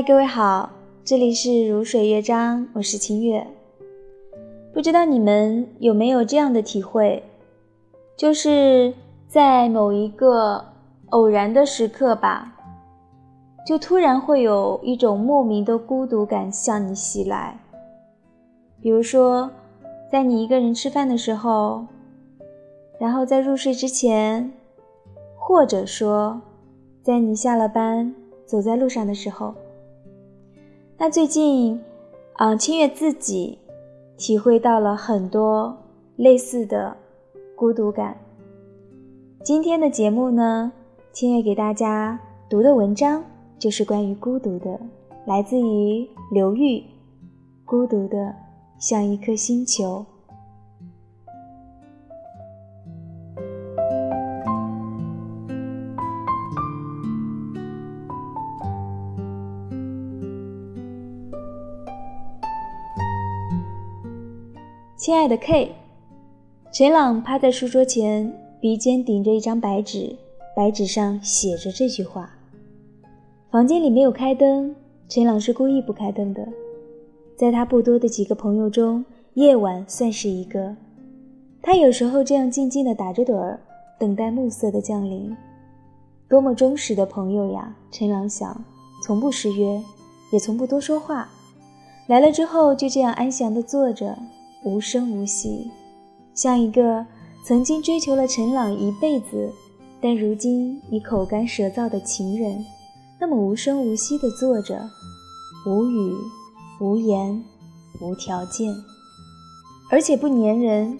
嗨，各位好，这里是如水乐章，我是清月。不知道你们有没有这样的体会，就是在某一个偶然的时刻吧，就突然会有一种莫名的孤独感向你袭来。比如说，在你一个人吃饭的时候，然后在入睡之前，或者说，在你下了班走在路上的时候。那最近，嗯，清月自己体会到了很多类似的孤独感。今天的节目呢，清月给大家读的文章就是关于孤独的，来自于刘玉，《孤独的像一颗星球》。亲爱的 K，陈朗趴在书桌前，鼻尖顶着一张白纸，白纸上写着这句话。房间里没有开灯，陈朗是故意不开灯的。在他不多的几个朋友中，夜晚算是一个。他有时候这样静静地打着盹儿，等待暮色的降临。多么忠实的朋友呀！陈朗想，从不失约，也从不多说话。来了之后，就这样安详地坐着。无声无息，像一个曾经追求了陈朗一辈子，但如今已口干舌燥的情人，那么无声无息地坐着，无语、无言、无条件，而且不粘人。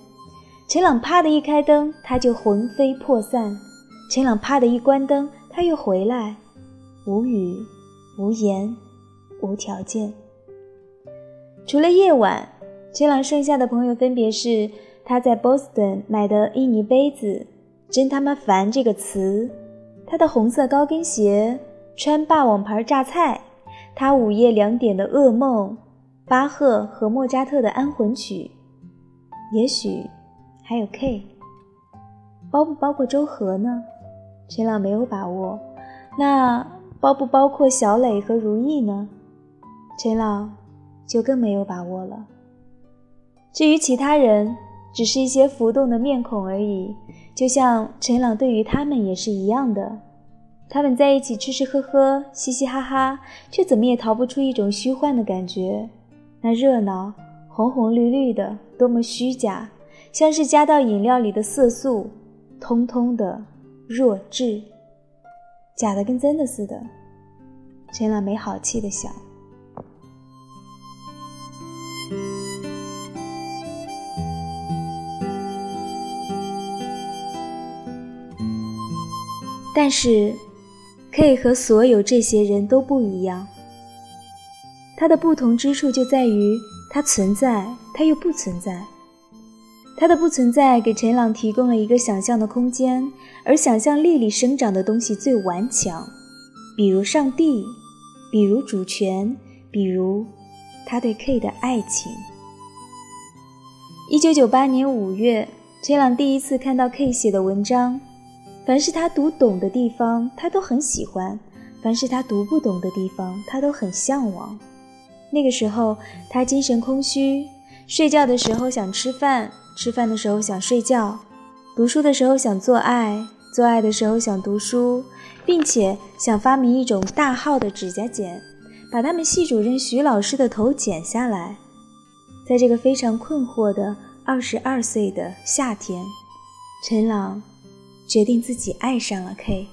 陈朗啪的一开灯，他就魂飞魄散；陈朗啪的一关灯，他又回来，无语、无言、无条件。除了夜晚。陈朗剩下的朋友分别是他在 Boston 买的印尼杯子，真他妈烦这个词；他的红色高跟鞋，穿霸王牌榨菜；他午夜两点的噩梦，巴赫和莫扎特的安魂曲；也许还有 K，包不包括周和呢？陈朗没有把握。那包不包括小磊和如意呢？陈朗就更没有把握了。至于其他人，只是一些浮动的面孔而已，就像陈朗对于他们也是一样的。他们在一起吃吃喝喝，嘻嘻哈哈，却怎么也逃不出一种虚幻的感觉。那热闹，红红绿绿的，多么虚假，像是加到饮料里的色素，通通的弱智，假的跟真的似的。陈朗没好气的想。但是，K 和所有这些人都不一样。他的不同之处就在于，他存在，他又不存在。他的不存在给陈朗提供了一个想象的空间，而想象力里生长的东西最顽强，比如上帝，比如主权，比如他对 K 的爱情。一九九八年五月，陈朗第一次看到 K 写的文章。凡是他读懂的地方，他都很喜欢；凡是他读不懂的地方，他都很向往。那个时候，他精神空虚，睡觉的时候想吃饭，吃饭的时候想睡觉，读书的时候想做爱，做爱的时候想读书，并且想发明一种大号的指甲剪，把他们系主任徐老师的头剪下来。在这个非常困惑的二十二岁的夏天，陈朗。决定自己爱上了 K。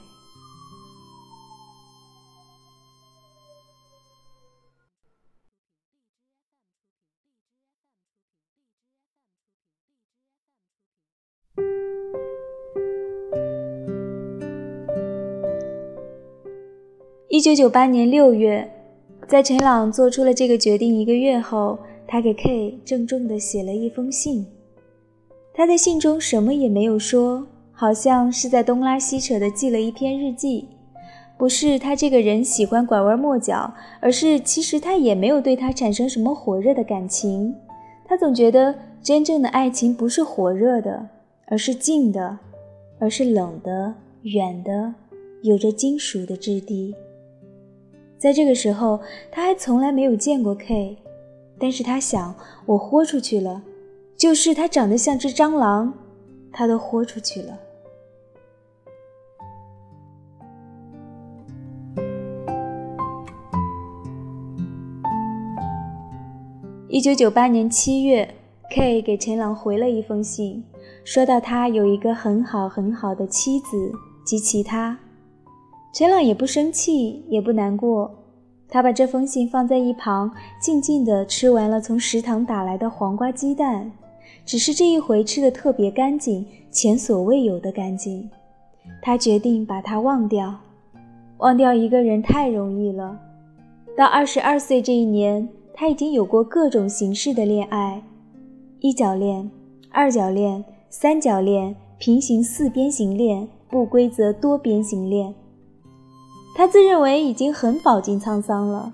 一九九八年六月，在陈朗做出了这个决定一个月后，他给 K 郑重的写了一封信。他在信中什么也没有说。好像是在东拉西扯的记了一篇日记，不是他这个人喜欢拐弯抹角，而是其实他也没有对他产生什么火热的感情。他总觉得真正的爱情不是火热的，而是静的，而是冷的、远的，有着金属的质地。在这个时候，他还从来没有见过 K，但是他想，我豁出去了，就是他长得像只蟑螂，他都豁出去了。一九九八年七月，K 给陈朗回了一封信，说到他有一个很好很好的妻子及其他。陈朗也不生气，也不难过，他把这封信放在一旁，静静地吃完了从食堂打来的黄瓜鸡蛋，只是这一回吃的特别干净，前所未有的干净。他决定把它忘掉，忘掉一个人太容易了。到二十二岁这一年。他已经有过各种形式的恋爱，一角恋、二角恋、三角恋、平行四边形恋、不规则多边形恋。他自认为已经很饱经沧桑了，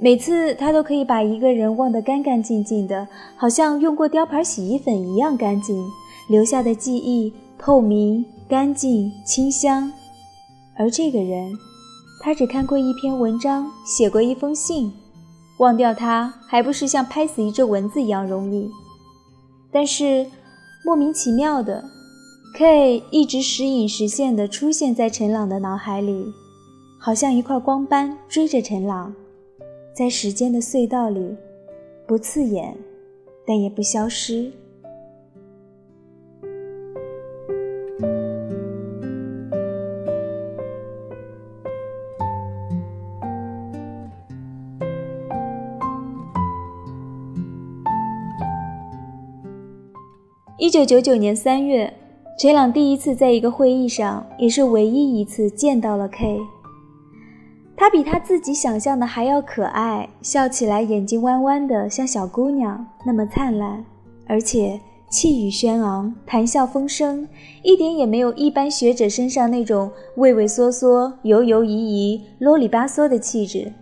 每次他都可以把一个人忘得干干净净的，好像用过雕牌洗衣粉一样干净，留下的记忆透明、干净、清香。而这个人，他只看过一篇文章，写过一封信。忘掉他还不是像拍死一只蚊子一样容易，但是莫名其妙的，K 一直时隐时现地出现在陈朗的脑海里，好像一块光斑追着陈朗，在时间的隧道里，不刺眼，但也不消失。九九九年三月，陈朗第一次在一个会议上，也是唯一一次见到了 K。他比他自己想象的还要可爱，笑起来眼睛弯弯的，像小姑娘那么灿烂，而且气宇轩昂，谈笑风生，一点也没有一般学者身上那种畏畏缩缩、犹犹疑疑、啰里吧嗦的气质。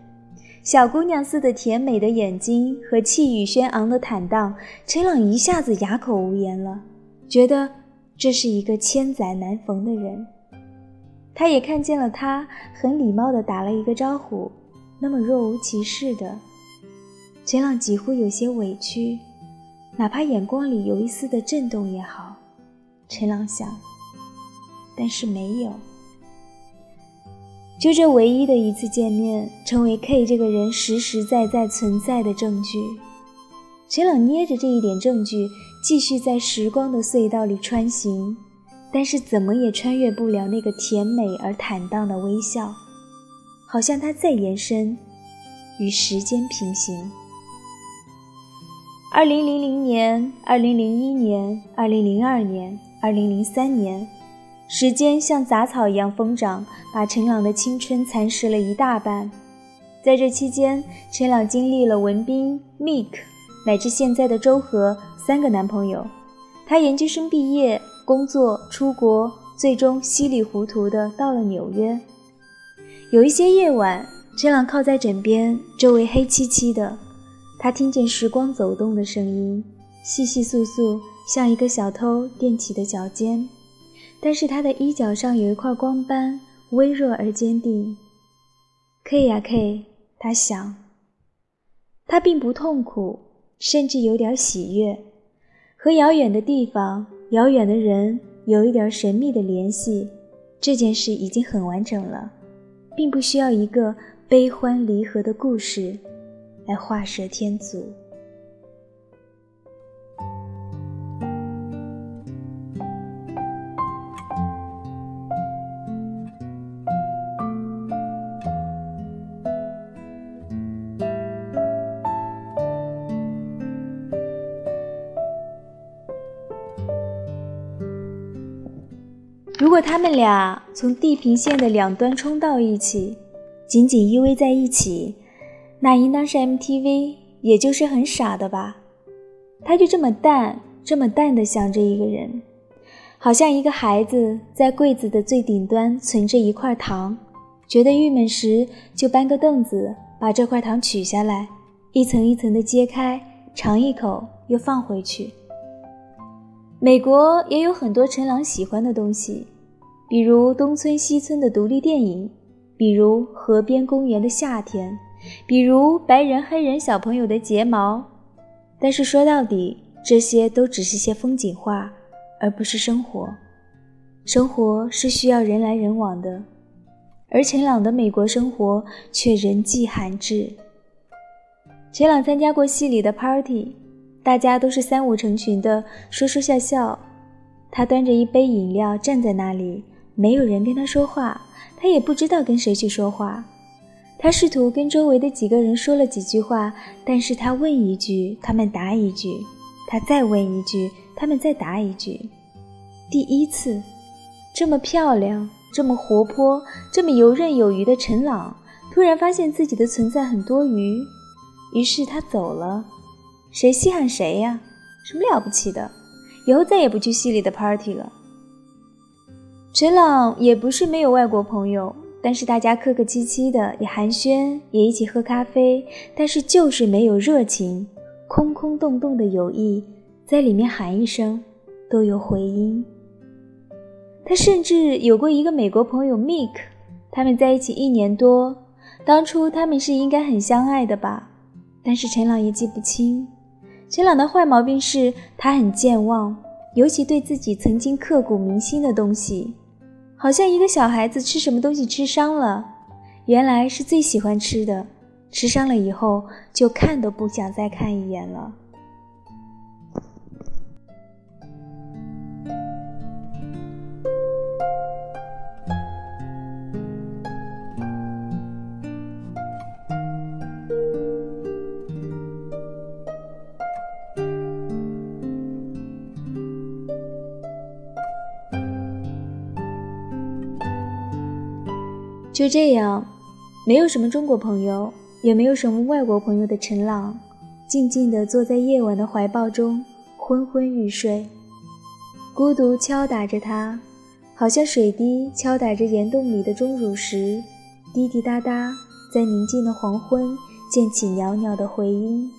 小姑娘似的甜美的眼睛和气宇轩昂的坦荡，陈朗一下子哑口无言了，觉得这是一个千载难逢的人。他也看见了他，很礼貌地打了一个招呼，那么若无其事的。陈朗几乎有些委屈，哪怕眼光里有一丝的震动也好。陈朗想，但是没有。就这唯一的一次见面，成为 K 这个人实实在在存在的证据。陈朗捏着这一点证据，继续在时光的隧道里穿行，但是怎么也穿越不了那个甜美而坦荡的微笑，好像它在延伸，与时间平行。二零零零年、二零零一年、二零零二年、二零零三年。时间像杂草一样疯长，把陈朗的青春蚕食了一大半。在这期间，陈朗经历了文斌、Mik，乃至现在的周和三个男朋友。他研究生毕业、工作、出国，最终稀里糊涂的到了纽约。有一些夜晚，陈朗靠在枕边，周围黑漆漆的，他听见时光走动的声音，细细簌簌，像一个小偷踮起的脚尖。但是他的衣角上有一块光斑，微弱而坚定。K 呀 K，他想，他并不痛苦，甚至有点喜悦，和遥远的地方、遥远的人有一点神秘的联系。这件事已经很完整了，并不需要一个悲欢离合的故事来画蛇添足。如果他们俩从地平线的两端冲到一起，紧紧依偎在一起，那应当是 MTV，也就是很傻的吧？他就这么淡，这么淡的想着一个人，好像一个孩子在柜子的最顶端存着一块糖，觉得郁闷时就搬个凳子把这块糖取下来，一层一层的揭开，尝一口又放回去。美国也有很多陈朗喜欢的东西。比如东村西村的独立电影，比如河边公园的夏天，比如白人黑人小朋友的睫毛。但是说到底，这些都只是些风景画，而不是生活。生活是需要人来人往的，而陈朗的美国生活却人迹罕至。陈朗参加过戏里的 party，大家都是三五成群的说说笑笑。他端着一杯饮料站在那里，没有人跟他说话，他也不知道跟谁去说话。他试图跟周围的几个人说了几句话，但是他问一句，他们答一句；他再问一句，他们再答一句。第一次，这么漂亮、这么活泼、这么游刃有余的陈朗，突然发现自己的存在很多余，于是他走了。谁稀罕谁呀？什么了不起的？以后再也不去戏里的 party 了。陈朗也不是没有外国朋友。但是大家客客气气的，也寒暄，也一起喝咖啡，但是就是没有热情，空空洞洞的友谊，在里面喊一声都有回音。他甚至有过一个美国朋友 Mick，他们在一起一年多，当初他们是应该很相爱的吧？但是陈朗也记不清。陈朗的坏毛病是他很健忘，尤其对自己曾经刻骨铭心的东西。好像一个小孩子吃什么东西吃伤了，原来是最喜欢吃的，吃伤了以后就看都不想再看一眼了。就这样，没有什么中国朋友，也没有什么外国朋友的陈朗，静静地坐在夜晚的怀抱中，昏昏欲睡。孤独敲打着他，好像水滴敲打着岩洞里的钟乳石，滴滴答答，在宁静的黄昏溅起袅袅的回音。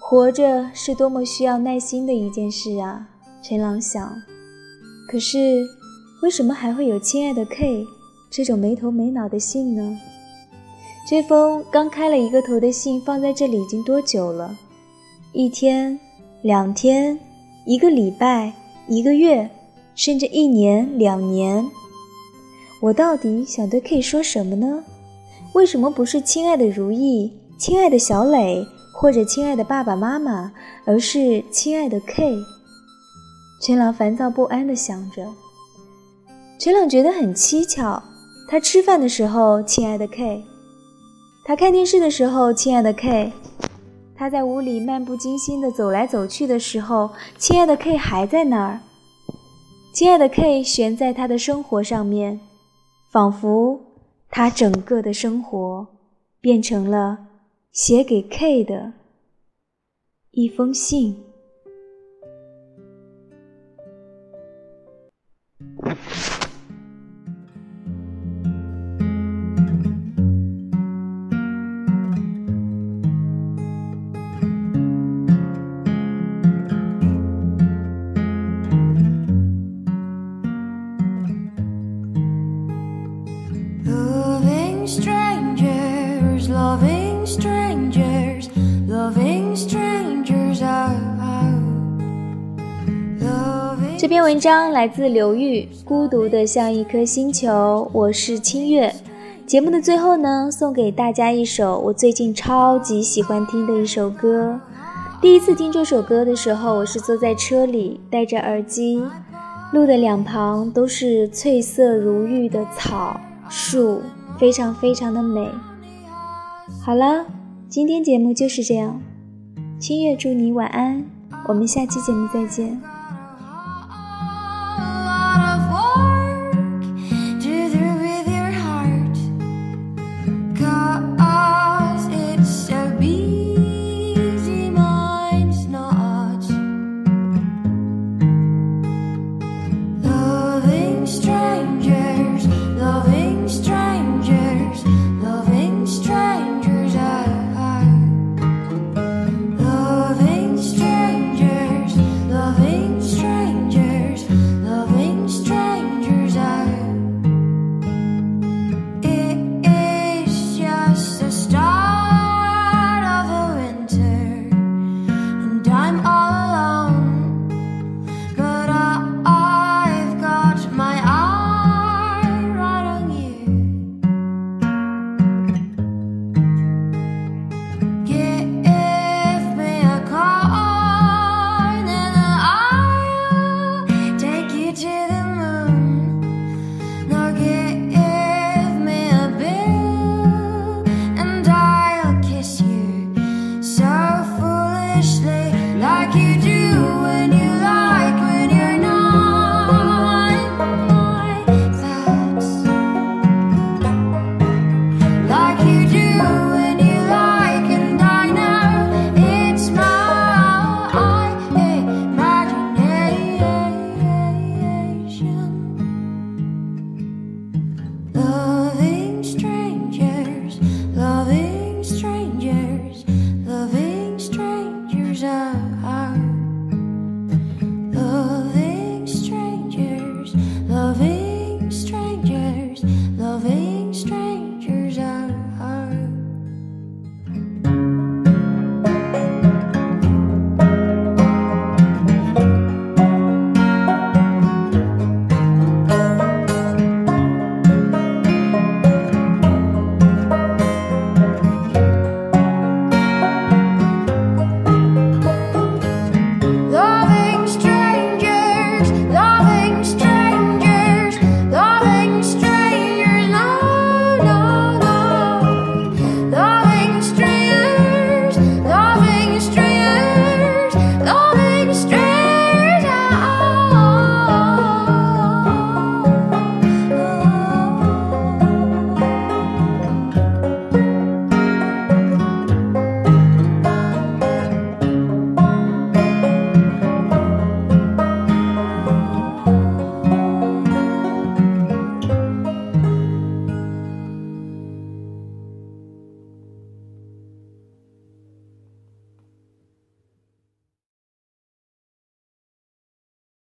活着是多么需要耐心的一件事啊！陈朗想。可是，为什么还会有亲爱的 K？这种没头没脑的信呢？这封刚开了一个头的信放在这里已经多久了？一天、两天、一个礼拜、一个月，甚至一年、两年。我到底想对 K 说什么呢？为什么不是亲爱的如意、亲爱的小磊或者亲爱的爸爸妈妈，而是亲爱的 K？陈朗烦躁不安地想着。陈朗觉得很蹊跷。他吃饭的时候，亲爱的 K；他看电视的时候，亲爱的 K；他在屋里漫不经心地走来走去的时候，亲爱的 K 还在那儿。亲爱的 K 悬在他的生活上面，仿佛他整个的生活变成了写给 K 的一封信。文章来自刘玉，《孤独的像一颗星球》，我是清月。节目的最后呢，送给大家一首我最近超级喜欢听的一首歌。第一次听这首歌的时候，我是坐在车里，戴着耳机，路的两旁都是翠色如玉的草树，非常非常的美。好了，今天节目就是这样，清月祝你晚安，我们下期节目再见。strong.